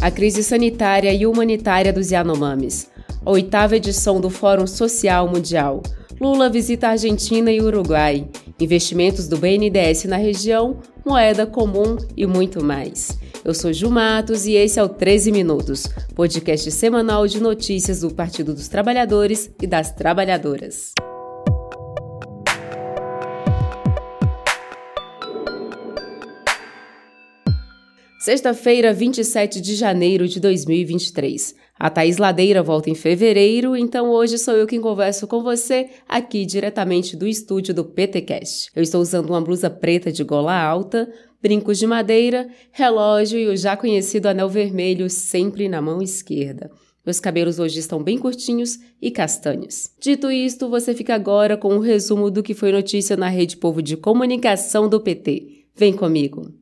a crise sanitária e humanitária dos Yanomamis, a oitava edição do Fórum Social Mundial. Lula visita Argentina e Uruguai, investimentos do BNDES na região, moeda comum e muito mais. Eu sou Ju Matos e esse é o 13 Minutos, podcast semanal de notícias do Partido dos Trabalhadores e das Trabalhadoras. Sexta-feira, 27 de janeiro de 2023. A Thaís Ladeira volta em fevereiro, então hoje sou eu quem converso com você aqui diretamente do estúdio do PTcast. Eu estou usando uma blusa preta de gola alta, brincos de madeira, relógio e o já conhecido anel vermelho sempre na mão esquerda. Meus cabelos hoje estão bem curtinhos e castanhos. Dito isto, você fica agora com um resumo do que foi notícia na Rede Povo de Comunicação do PT. Vem comigo!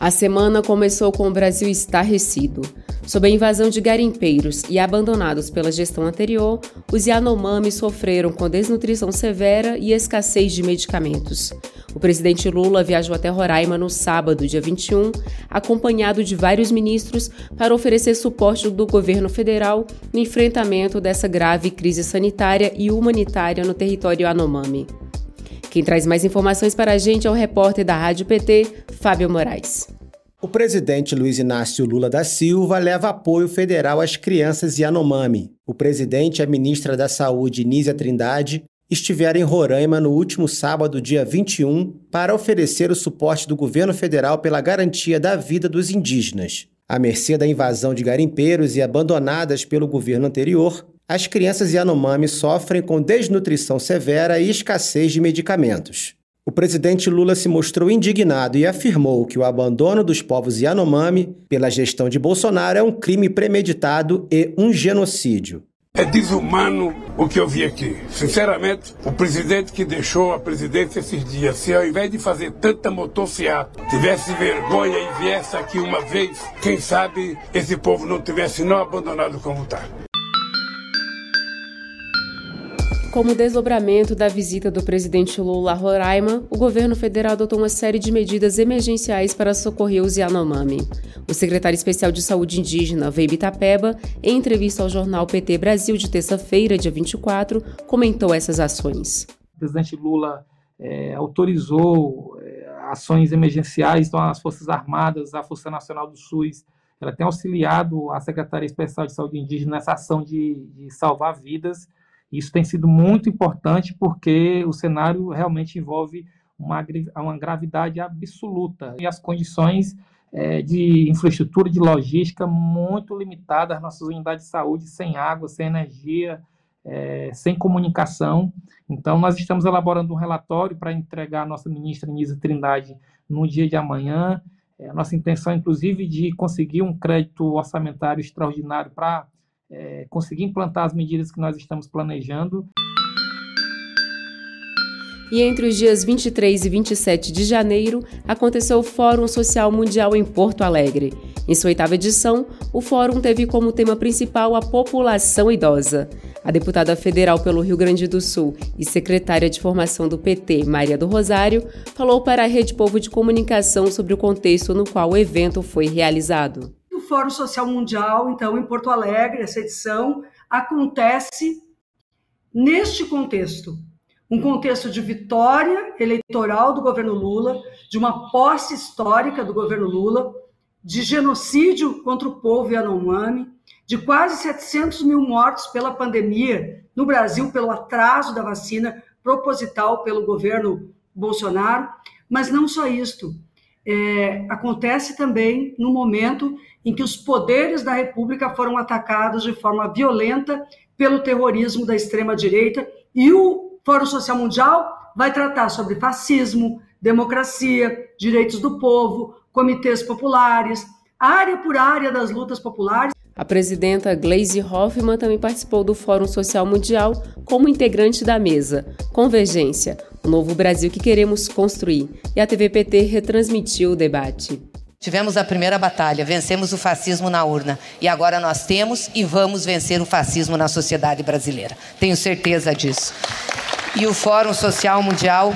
A semana começou com o Brasil estarrecido. Sob a invasão de garimpeiros e abandonados pela gestão anterior, os Yanomami sofreram com desnutrição severa e escassez de medicamentos. O presidente Lula viajou até Roraima no sábado, dia 21, acompanhado de vários ministros para oferecer suporte do governo federal no enfrentamento dessa grave crise sanitária e humanitária no território Yanomami. Quem traz mais informações para a gente é o repórter da Rádio PT, Fábio Moraes. O presidente Luiz Inácio Lula da Silva leva apoio federal às crianças Yanomami. O presidente e a ministra da Saúde, Nízia Trindade, estiveram em Roraima no último sábado, dia 21, para oferecer o suporte do governo federal pela garantia da vida dos indígenas. À mercê da invasão de garimpeiros e abandonadas pelo governo anterior, as crianças Yanomami sofrem com desnutrição severa e escassez de medicamentos. O presidente Lula se mostrou indignado e afirmou que o abandono dos povos Yanomami pela gestão de Bolsonaro é um crime premeditado e um genocídio. É desumano o que eu vi aqui. Sinceramente, o presidente que deixou a presidência esses dias, se ao invés de fazer tanta motocicleta, tivesse vergonha e viesse aqui uma vez, quem sabe esse povo não tivesse não abandonado como está. Como desdobramento da visita do presidente Lula a Roraima, o governo federal adotou uma série de medidas emergenciais para socorrer os Yanomami. O secretário especial de Saúde Indígena, Veibe Itapeba, em entrevista ao jornal PT Brasil de terça-feira, dia 24, comentou essas ações. O presidente Lula é, autorizou é, ações emergenciais, então as Forças Armadas, a Força Nacional do SUS, ela tem auxiliado a Secretaria Especial de Saúde Indígena nessa ação de, de salvar vidas isso tem sido muito importante porque o cenário realmente envolve uma, uma gravidade absoluta e as condições é, de infraestrutura, de logística muito limitadas, as nossas unidades de saúde sem água, sem energia, é, sem comunicação. Então, nós estamos elaborando um relatório para entregar à nossa ministra Nisa Trindade no dia de amanhã. É, nossa intenção, inclusive, de conseguir um crédito orçamentário extraordinário para é, conseguir implantar as medidas que nós estamos planejando. E entre os dias 23 e 27 de janeiro, aconteceu o Fórum Social Mundial em Porto Alegre. Em sua oitava edição, o fórum teve como tema principal a população idosa. A deputada federal pelo Rio Grande do Sul e secretária de formação do PT, Maria do Rosário, falou para a Rede Povo de Comunicação sobre o contexto no qual o evento foi realizado. Fórum Social Mundial, então, em Porto Alegre, essa edição, acontece neste contexto. Um contexto de vitória eleitoral do governo Lula, de uma posse histórica do governo Lula, de genocídio contra o povo Yanomami, de quase 700 mil mortos pela pandemia no Brasil, pelo atraso da vacina proposital pelo governo Bolsonaro. Mas não só isto. É, acontece também no momento em que os poderes da República foram atacados de forma violenta pelo terrorismo da extrema-direita, e o Fórum Social Mundial vai tratar sobre fascismo, democracia, direitos do povo, comitês populares, área por área das lutas populares. A presidenta Gleisi Hoffmann também participou do Fórum Social Mundial como integrante da mesa Convergência, o novo Brasil que queremos construir, e a TVPT retransmitiu o debate. Tivemos a primeira batalha, vencemos o fascismo na urna. E agora nós temos e vamos vencer o fascismo na sociedade brasileira. Tenho certeza disso. E o Fórum Social Mundial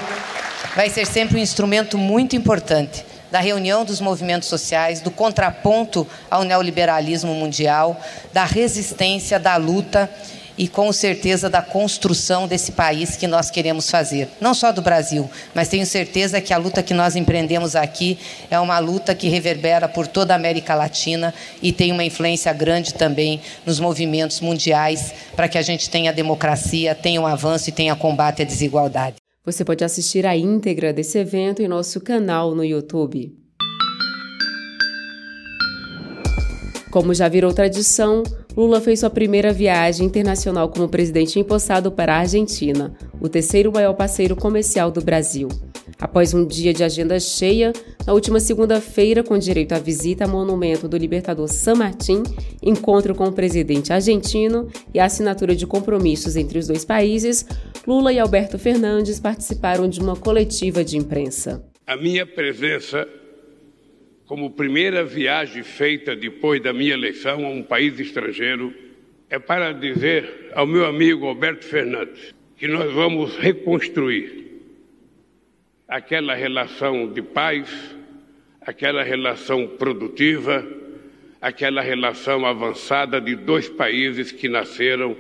vai ser sempre um instrumento muito importante da reunião dos movimentos sociais, do contraponto ao neoliberalismo mundial, da resistência, da luta e com certeza da construção desse país que nós queremos fazer. Não só do Brasil, mas tenho certeza que a luta que nós empreendemos aqui é uma luta que reverbera por toda a América Latina e tem uma influência grande também nos movimentos mundiais para que a gente tenha democracia, tenha um avanço e tenha combate à desigualdade. Você pode assistir a íntegra desse evento em nosso canal no YouTube. Como já virou tradição, Lula fez sua primeira viagem internacional como presidente empossado para a Argentina, o terceiro maior parceiro comercial do Brasil. Após um dia de agenda cheia, na última segunda-feira, com direito à visita ao monumento do libertador San Martín, encontro com o presidente argentino e a assinatura de compromissos entre os dois países, Lula e Alberto Fernandes participaram de uma coletiva de imprensa. A minha presença como primeira viagem feita depois da minha eleição a um país estrangeiro, é para dizer ao meu amigo Alberto Fernandes que nós vamos reconstruir aquela relação de paz, aquela relação produtiva, aquela relação avançada de dois países que nasceram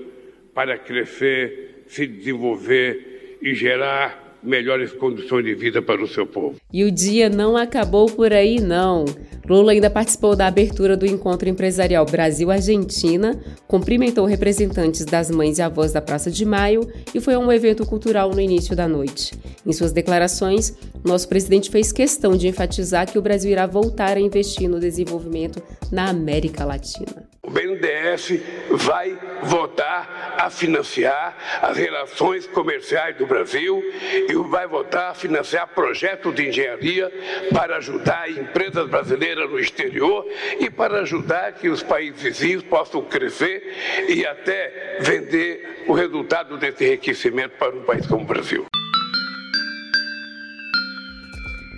para crescer, se desenvolver e gerar melhores condições de vida para o seu povo. E o dia não acabou por aí, não. Lula ainda participou da abertura do encontro empresarial Brasil-Argentina, cumprimentou representantes das mães e avós da Praça de Maio e foi a um evento cultural no início da noite. Em suas declarações, nosso presidente fez questão de enfatizar que o Brasil irá voltar a investir no desenvolvimento na América Latina. O BNDES vai voltar a financiar as relações comerciais do Brasil e vai voltar a financiar projetos de engenharia para ajudar empresas brasileiras no exterior e para ajudar que os países vizinhos possam crescer e até vender o resultado desse enriquecimento para um país como o Brasil.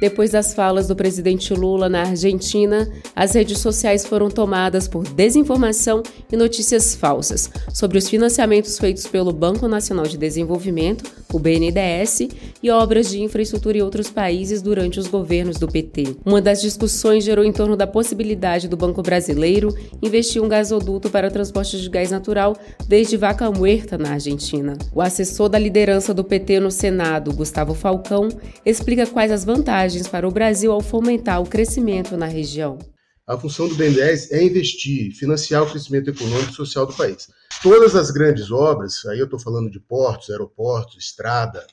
Depois das falas do presidente Lula na Argentina, as redes sociais foram tomadas por desinformação e notícias falsas sobre os financiamentos feitos pelo Banco Nacional de Desenvolvimento, o BNDES, e obras de infraestrutura em outros países durante os governos do PT. Uma das discussões gerou em torno da possibilidade do Banco Brasileiro investir um gasoduto para o transporte de gás natural desde Vaca Muerta, na Argentina. O assessor da liderança do PT no Senado, Gustavo Falcão, explica quais as vantagens para o Brasil ao fomentar o crescimento na região. A função do BNDES é investir, financiar o crescimento econômico e social do país. Todas as grandes obras, aí eu estou falando de portos, aeroportos, estrada,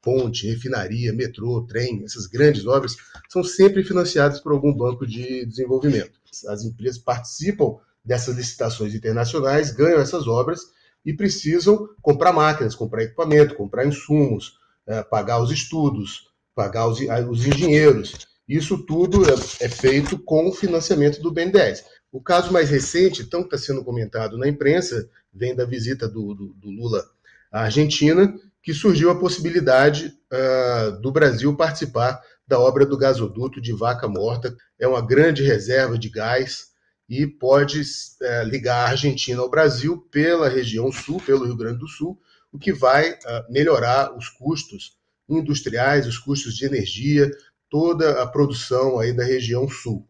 ponte, refinaria, metrô, trem, essas grandes obras, são sempre financiadas por algum banco de desenvolvimento. As empresas participam dessas licitações internacionais, ganham essas obras e precisam comprar máquinas, comprar equipamento, comprar insumos, eh, pagar os estudos, pagar os, os engenheiros. Isso tudo é, é feito com o financiamento do BNDES. O caso mais recente, então, que está sendo comentado na imprensa, vem da visita do, do, do Lula à Argentina, que surgiu a possibilidade uh, do Brasil participar da obra do gasoduto de Vaca Morta. É uma grande reserva de gás e pode uh, ligar a Argentina ao Brasil pela região sul, pelo Rio Grande do Sul, o que vai uh, melhorar os custos industriais, os custos de energia, toda a produção aí da região sul.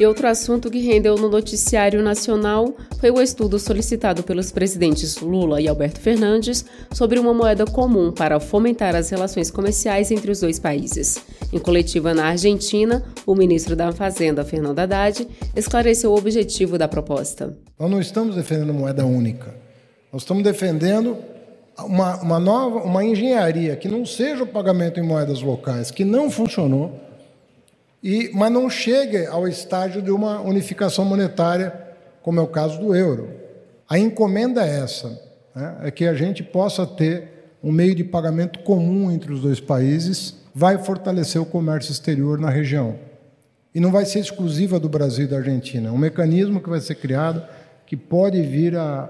E outro assunto que rendeu no noticiário nacional foi o estudo solicitado pelos presidentes Lula e Alberto Fernandes sobre uma moeda comum para fomentar as relações comerciais entre os dois países. Em coletiva na Argentina, o ministro da Fazenda, Fernando Haddad, esclareceu o objetivo da proposta. Nós não estamos defendendo moeda única. Nós estamos defendendo uma, uma nova, uma engenharia que não seja o pagamento em moedas locais, que não funcionou, e, mas não chegue ao estágio de uma unificação monetária, como é o caso do euro. A encomenda é essa, né? é que a gente possa ter um meio de pagamento comum entre os dois países, vai fortalecer o comércio exterior na região. E não vai ser exclusiva do Brasil e da Argentina. É um mecanismo que vai ser criado que pode vir a,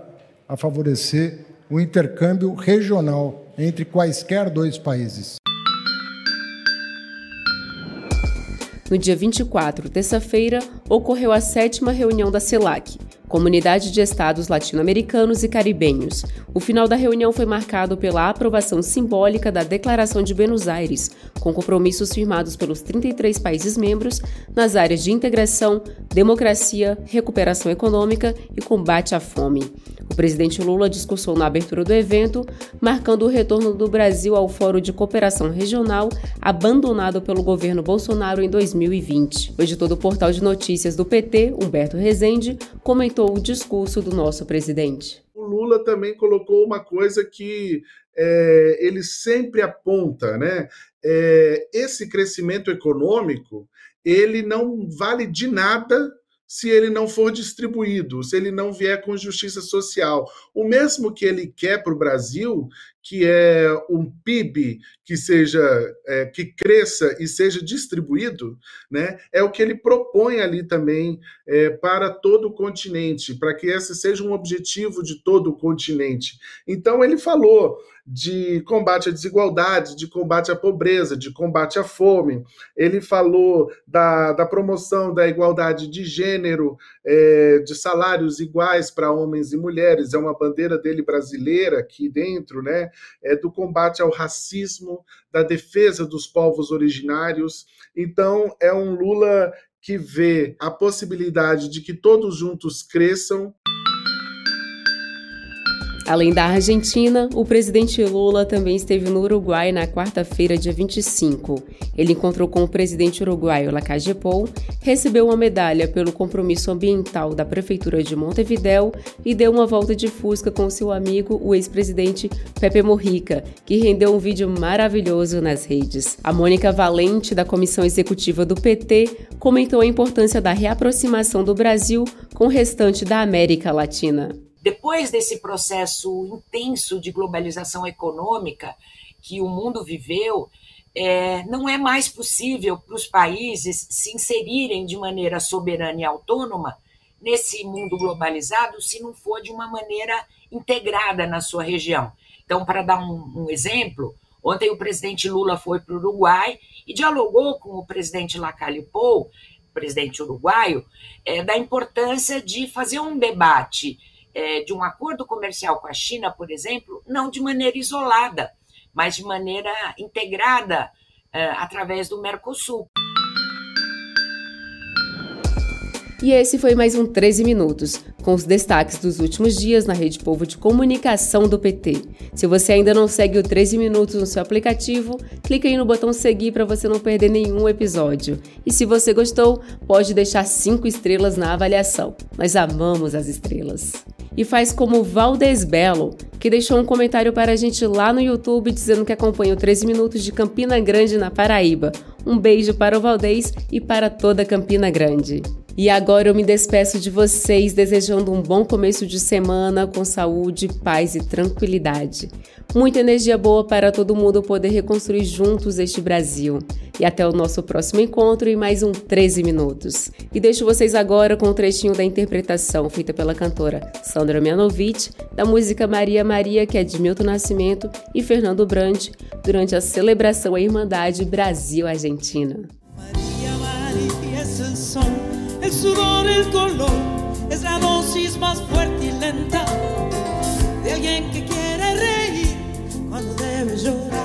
a favorecer o intercâmbio regional entre quaisquer dois países. No dia 24, terça-feira, ocorreu a sétima reunião da CELAC, Comunidade de Estados Latino-Americanos e Caribenhos. O final da reunião foi marcado pela aprovação simbólica da Declaração de Buenos Aires, com compromissos firmados pelos 33 países membros nas áreas de integração, democracia, recuperação econômica e combate à fome. O presidente Lula discursou na abertura do evento, marcando o retorno do Brasil ao Fórum de Cooperação Regional, abandonado pelo governo Bolsonaro em 2020. O editor do portal de notícias do PT, Humberto Rezende, comentou o discurso do nosso presidente. O Lula também colocou uma coisa que é, ele sempre aponta, né? É, esse crescimento econômico ele não vale de nada se ele não for distribuído, se ele não vier com justiça social. O mesmo que ele quer para o Brasil, que é um PIB que seja é, que cresça e seja distribuído, né, é o que ele propõe ali também é, para todo o continente, para que esse seja um objetivo de todo o continente. Então ele falou de combate à desigualdade, de combate à pobreza, de combate à fome. Ele falou da, da promoção da igualdade de gênero, é, de salários iguais para homens e mulheres. É uma bandeira dele brasileira aqui dentro, né? É do combate ao racismo, da defesa dos povos originários. Então, é um Lula que vê a possibilidade de que todos juntos cresçam. Além da Argentina, o presidente Lula também esteve no Uruguai na quarta-feira, dia 25. Ele encontrou com o presidente uruguaio Lacalle Pou, recebeu uma medalha pelo compromisso ambiental da prefeitura de Montevidéu e deu uma volta de fusca com seu amigo, o ex-presidente Pepe Morrica, que rendeu um vídeo maravilhoso nas redes. A Mônica Valente, da comissão executiva do PT, comentou a importância da reaproximação do Brasil com o restante da América Latina depois desse processo intenso de globalização econômica que o mundo viveu, é, não é mais possível para os países se inserirem de maneira soberana e autônoma nesse mundo globalizado se não for de uma maneira integrada na sua região. Então, para dar um, um exemplo, ontem o presidente Lula foi para o Uruguai e dialogou com o presidente Lacalle Pou, presidente uruguaio, é, da importância de fazer um debate é, de um acordo comercial com a China, por exemplo, não de maneira isolada, mas de maneira integrada é, através do Mercosul. E esse foi mais um 13 Minutos, com os destaques dos últimos dias na Rede Povo de Comunicação do PT. Se você ainda não segue o 13 Minutos no seu aplicativo, clique aí no botão seguir para você não perder nenhum episódio. E se você gostou, pode deixar 5 estrelas na avaliação. Nós amamos as estrelas e faz como Valdez Belo, que deixou um comentário para a gente lá no YouTube dizendo que acompanha o 13 Minutos de Campina Grande, na Paraíba. Um beijo para o Valdez e para toda Campina Grande. E agora eu me despeço de vocês desejando um bom começo de semana com saúde, paz e tranquilidade. Muita energia boa para todo mundo poder reconstruir juntos este Brasil. E até o nosso próximo encontro em mais um 13 Minutos. E deixo vocês agora com um trechinho da interpretação feita pela cantora Sandra Mianovic da música Maria Maria, que é de Milton Nascimento e Fernando Brandt, durante a celebração à Irmandade Brasil-Argentina. Maria, Maria, el sudor, el color, es la dosis más fuerte y lenta de alguien que quiere reír cuando debe llorar.